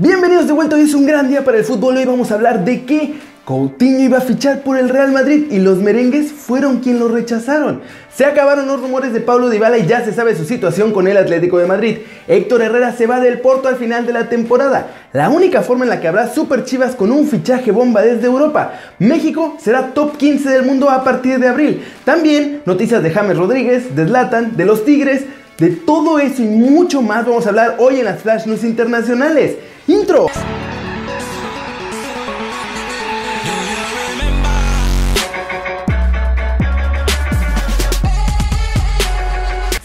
Bienvenidos de vuelta, hoy es un gran día para el fútbol. Hoy vamos a hablar de que Coutinho iba a fichar por el Real Madrid y los merengues fueron quien lo rechazaron. Se acabaron los rumores de Pablo Dybala y ya se sabe su situación con el Atlético de Madrid. Héctor Herrera se va del Porto al final de la temporada. La única forma en la que habrá Super Chivas con un fichaje bomba desde Europa. México será top 15 del mundo a partir de abril. También noticias de James Rodríguez, de Zlatan, de los Tigres, de todo eso y mucho más vamos a hablar hoy en las Flash News Internacionales. Intro.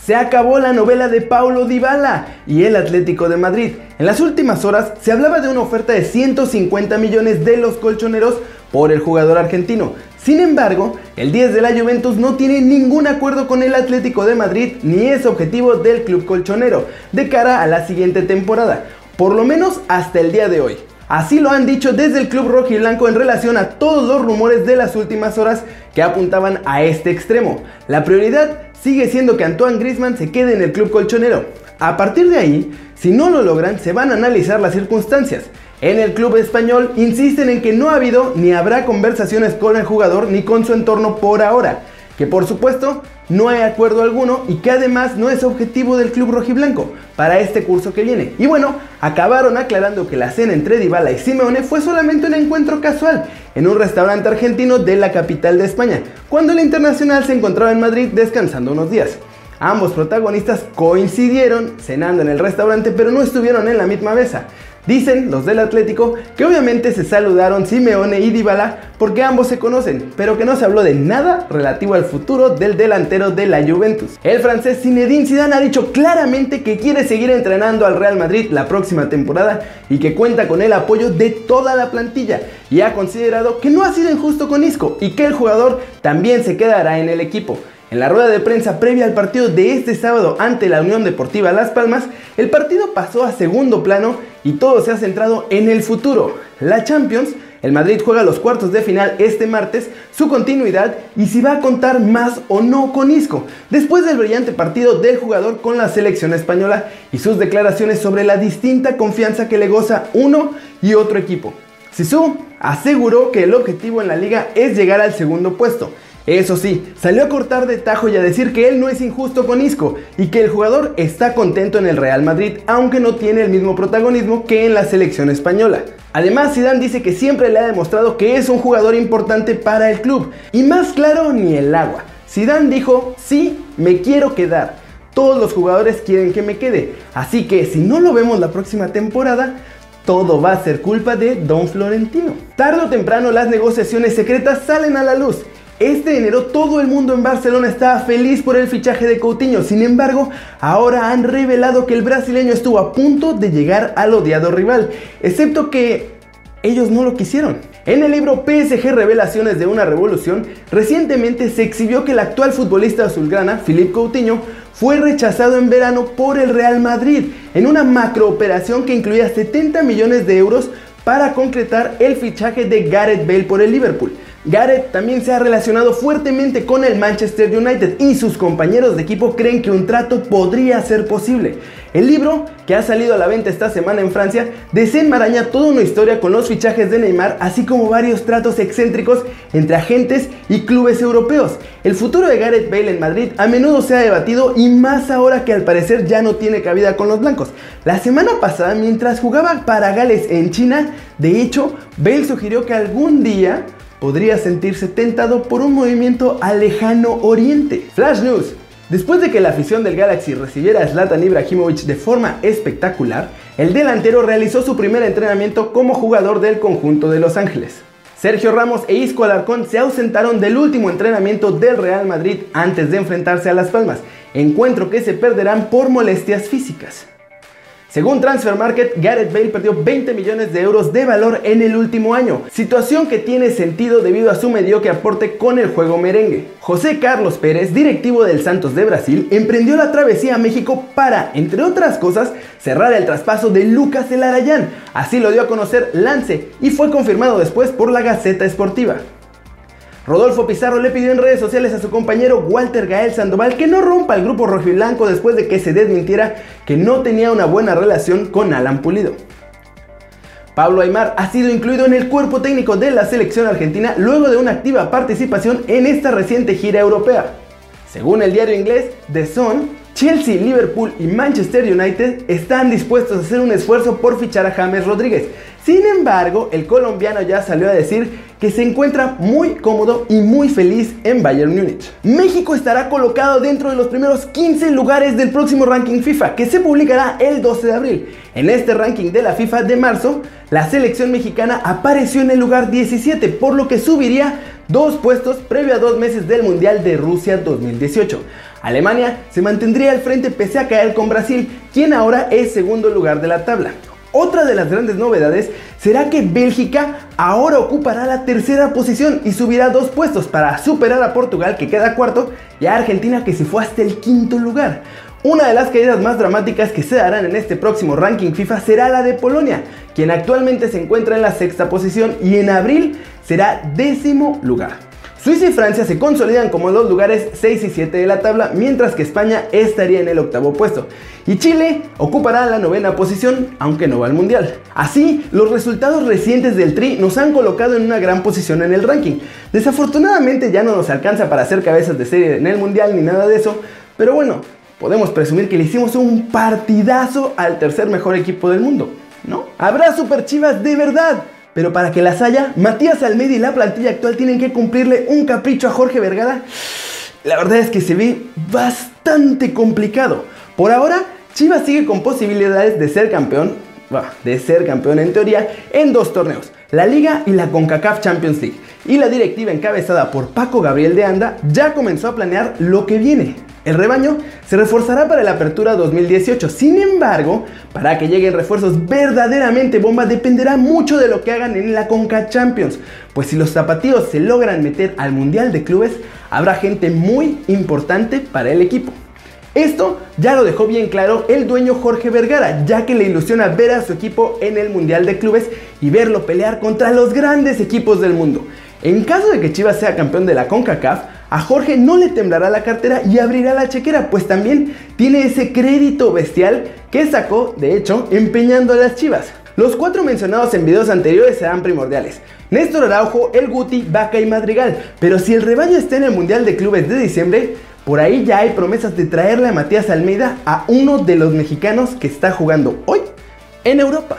Se acabó la novela de Paulo Dybala y el Atlético de Madrid. En las últimas horas se hablaba de una oferta de 150 millones de los colchoneros por el jugador argentino. Sin embargo, el 10 de la Juventus no tiene ningún acuerdo con el Atlético de Madrid ni es objetivo del club colchonero de cara a la siguiente temporada por lo menos hasta el día de hoy. Así lo han dicho desde el club rojo y blanco en relación a todos los rumores de las últimas horas que apuntaban a este extremo. La prioridad sigue siendo que Antoine Griezmann se quede en el club colchonero. A partir de ahí, si no lo logran, se van a analizar las circunstancias. En el club español insisten en que no ha habido ni habrá conversaciones con el jugador ni con su entorno por ahora que por supuesto no hay acuerdo alguno y que además no es objetivo del club rojiblanco para este curso que viene. Y bueno, acabaron aclarando que la cena entre Dybala y Simeone fue solamente un encuentro casual en un restaurante argentino de la capital de España, cuando el internacional se encontraba en Madrid descansando unos días. Ambos protagonistas coincidieron cenando en el restaurante, pero no estuvieron en la misma mesa. Dicen los del Atlético que obviamente se saludaron Simeone y Dybala porque ambos se conocen, pero que no se habló de nada relativo al futuro del delantero de la Juventus. El francés Zinedine Zidane ha dicho claramente que quiere seguir entrenando al Real Madrid la próxima temporada y que cuenta con el apoyo de toda la plantilla y ha considerado que no ha sido injusto con Isco y que el jugador también se quedará en el equipo. En la rueda de prensa previa al partido de este sábado ante la Unión Deportiva Las Palmas, el partido pasó a segundo plano y todo se ha centrado en el futuro. La Champions, el Madrid juega los cuartos de final este martes, su continuidad y si va a contar más o no con Isco, después del brillante partido del jugador con la selección española y sus declaraciones sobre la distinta confianza que le goza uno y otro equipo. Sisu aseguró que el objetivo en la liga es llegar al segundo puesto eso sí, salió a cortar de tajo y a decir que él no es injusto con Isco y que el jugador está contento en el Real Madrid, aunque no tiene el mismo protagonismo que en la selección española. Además, Zidane dice que siempre le ha demostrado que es un jugador importante para el club y más claro ni el agua. Zidane dijo, "Sí, me quiero quedar. Todos los jugadores quieren que me quede, así que si no lo vemos la próxima temporada, todo va a ser culpa de Don Florentino." Tarde o temprano las negociaciones secretas salen a la luz este enero todo el mundo en Barcelona estaba feliz por el fichaje de Coutinho, sin embargo, ahora han revelado que el brasileño estuvo a punto de llegar al odiado rival, excepto que ellos no lo quisieron. En el libro PSG Revelaciones de una Revolución, recientemente se exhibió que el actual futbolista azulgrana, Philippe Coutinho, fue rechazado en verano por el Real Madrid en una macrooperación que incluía 70 millones de euros para concretar el fichaje de Gareth Bale por el Liverpool. Gareth también se ha relacionado fuertemente con el Manchester United y sus compañeros de equipo creen que un trato podría ser posible. El libro, que ha salido a la venta esta semana en Francia, desenmaraña toda una historia con los fichajes de Neymar, así como varios tratos excéntricos entre agentes y clubes europeos. El futuro de Gareth Bale en Madrid a menudo se ha debatido y más ahora que al parecer ya no tiene cabida con los blancos. La semana pasada, mientras jugaba para Gales en China, de hecho, Bale sugirió que algún día podría sentirse tentado por un movimiento al lejano oriente. Flash News. Después de que la afición del Galaxy recibiera a Zlatan Ibrahimovic de forma espectacular, el delantero realizó su primer entrenamiento como jugador del conjunto de Los Ángeles. Sergio Ramos e Isco Alarcón se ausentaron del último entrenamiento del Real Madrid antes de enfrentarse a Las Palmas, encuentro que se perderán por molestias físicas. Según Transfer Market, Gareth Bale perdió 20 millones de euros de valor en el último año, situación que tiene sentido debido a su mediocre aporte con el juego merengue. José Carlos Pérez, directivo del Santos de Brasil, emprendió la travesía a México para, entre otras cosas, cerrar el traspaso de Lucas Elarayán. Así lo dio a conocer Lance y fue confirmado después por la Gaceta Esportiva. Rodolfo Pizarro le pidió en redes sociales a su compañero Walter Gael Sandoval que no rompa el grupo rojiblanco después de que se desmintiera que no tenía una buena relación con Alan Pulido. Pablo Aymar ha sido incluido en el cuerpo técnico de la selección argentina luego de una activa participación en esta reciente gira europea. Según el diario inglés The Sun, Chelsea, Liverpool y Manchester United están dispuestos a hacer un esfuerzo por fichar a James Rodríguez. Sin embargo, el colombiano ya salió a decir que se encuentra muy cómodo y muy feliz en Bayern Múnich. México estará colocado dentro de los primeros 15 lugares del próximo ranking FIFA que se publicará el 12 de abril. En este ranking de la FIFA de marzo, la selección mexicana apareció en el lugar 17, por lo que subiría dos puestos previo a dos meses del Mundial de Rusia 2018. Alemania se mantendría al frente pese a caer con Brasil, quien ahora es segundo lugar de la tabla. Otra de las grandes novedades será que Bélgica ahora ocupará la tercera posición y subirá dos puestos para superar a Portugal que queda cuarto y a Argentina que se fue hasta el quinto lugar. Una de las caídas más dramáticas que se darán en este próximo ranking FIFA será la de Polonia, quien actualmente se encuentra en la sexta posición y en abril será décimo lugar. Suiza y Francia se consolidan como los lugares 6 y 7 de la tabla, mientras que España estaría en el octavo puesto. Y Chile ocupará la novena posición, aunque no va al Mundial. Así, los resultados recientes del Tri nos han colocado en una gran posición en el ranking. Desafortunadamente ya no nos alcanza para hacer cabezas de serie en el Mundial ni nada de eso, pero bueno, podemos presumir que le hicimos un partidazo al tercer mejor equipo del mundo, ¿no? Habrá super chivas de verdad. Pero para que las haya, Matías Almeida y la plantilla actual tienen que cumplirle un capricho a Jorge Vergara. La verdad es que se ve bastante complicado. Por ahora, Chivas sigue con posibilidades de ser campeón, de ser campeón en teoría, en dos torneos, la Liga y la CONCACAF Champions League. Y la directiva encabezada por Paco Gabriel de Anda ya comenzó a planear lo que viene. El rebaño se reforzará para la apertura 2018. Sin embargo, para que lleguen refuerzos verdaderamente bomba dependerá mucho de lo que hagan en la Conca Champions. Pues si los zapatillos se logran meter al Mundial de Clubes, habrá gente muy importante para el equipo. Esto ya lo dejó bien claro el dueño Jorge Vergara, ya que le ilusiona ver a su equipo en el Mundial de Clubes y verlo pelear contra los grandes equipos del mundo. En caso de que Chivas sea campeón de la CONCACAF, a Jorge no le temblará la cartera y abrirá la chequera, pues también tiene ese crédito bestial que sacó, de hecho, empeñando a las chivas. Los cuatro mencionados en videos anteriores serán primordiales. Néstor Araujo, El Guti, Vaca y Madrigal. Pero si el rebaño está en el Mundial de Clubes de diciembre, por ahí ya hay promesas de traerle a Matías Almeida a uno de los mexicanos que está jugando hoy en Europa.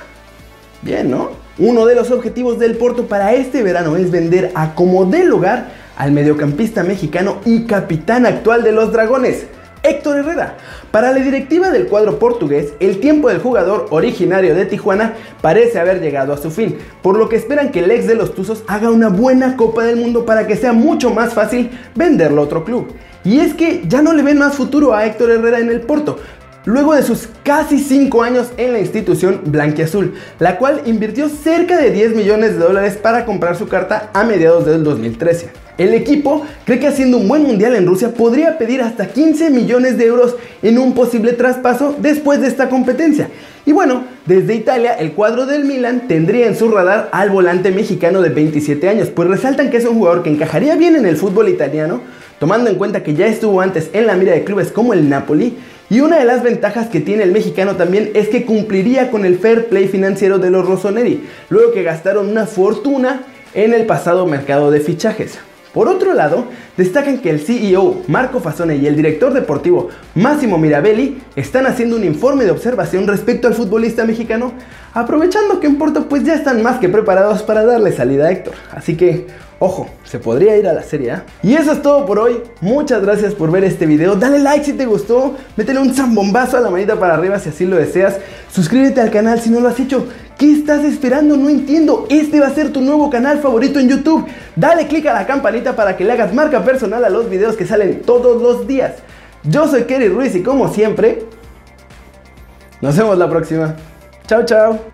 Bien, ¿no? Uno de los objetivos del Porto para este verano es vender a como dé lugar al mediocampista mexicano y capitán actual de los Dragones, Héctor Herrera. Para la directiva del cuadro portugués, el tiempo del jugador originario de Tijuana parece haber llegado a su fin, por lo que esperan que el ex de los Tuzos haga una buena Copa del Mundo para que sea mucho más fácil venderlo a otro club. Y es que ya no le ven más futuro a Héctor Herrera en el Porto, luego de sus casi 5 años en la institución blanquiazul, la cual invirtió cerca de 10 millones de dólares para comprar su carta a mediados del 2013. El equipo cree que haciendo un buen mundial en Rusia podría pedir hasta 15 millones de euros en un posible traspaso después de esta competencia. Y bueno, desde Italia el cuadro del Milan tendría en su radar al volante mexicano de 27 años, pues resaltan que es un jugador que encajaría bien en el fútbol italiano, tomando en cuenta que ya estuvo antes en la mira de clubes como el Napoli, y una de las ventajas que tiene el mexicano también es que cumpliría con el fair play financiero de los Rossoneri, luego que gastaron una fortuna en el pasado mercado de fichajes. Por otro lado, destacan que el CEO Marco Fasone y el director deportivo Máximo Mirabelli están haciendo un informe de observación respecto al futbolista mexicano, aprovechando que en Porto pues ya están más que preparados para darle salida a Héctor. Así que Ojo, se podría ir a la serie. Y eso es todo por hoy. Muchas gracias por ver este video. Dale like si te gustó. Métele un zambombazo a la manita para arriba si así lo deseas. Suscríbete al canal si no lo has hecho. ¿Qué estás esperando? No entiendo. Este va a ser tu nuevo canal favorito en YouTube. Dale click a la campanita para que le hagas marca personal a los videos que salen todos los días. Yo soy Kerry Ruiz y como siempre, nos vemos la próxima. Chao, chao.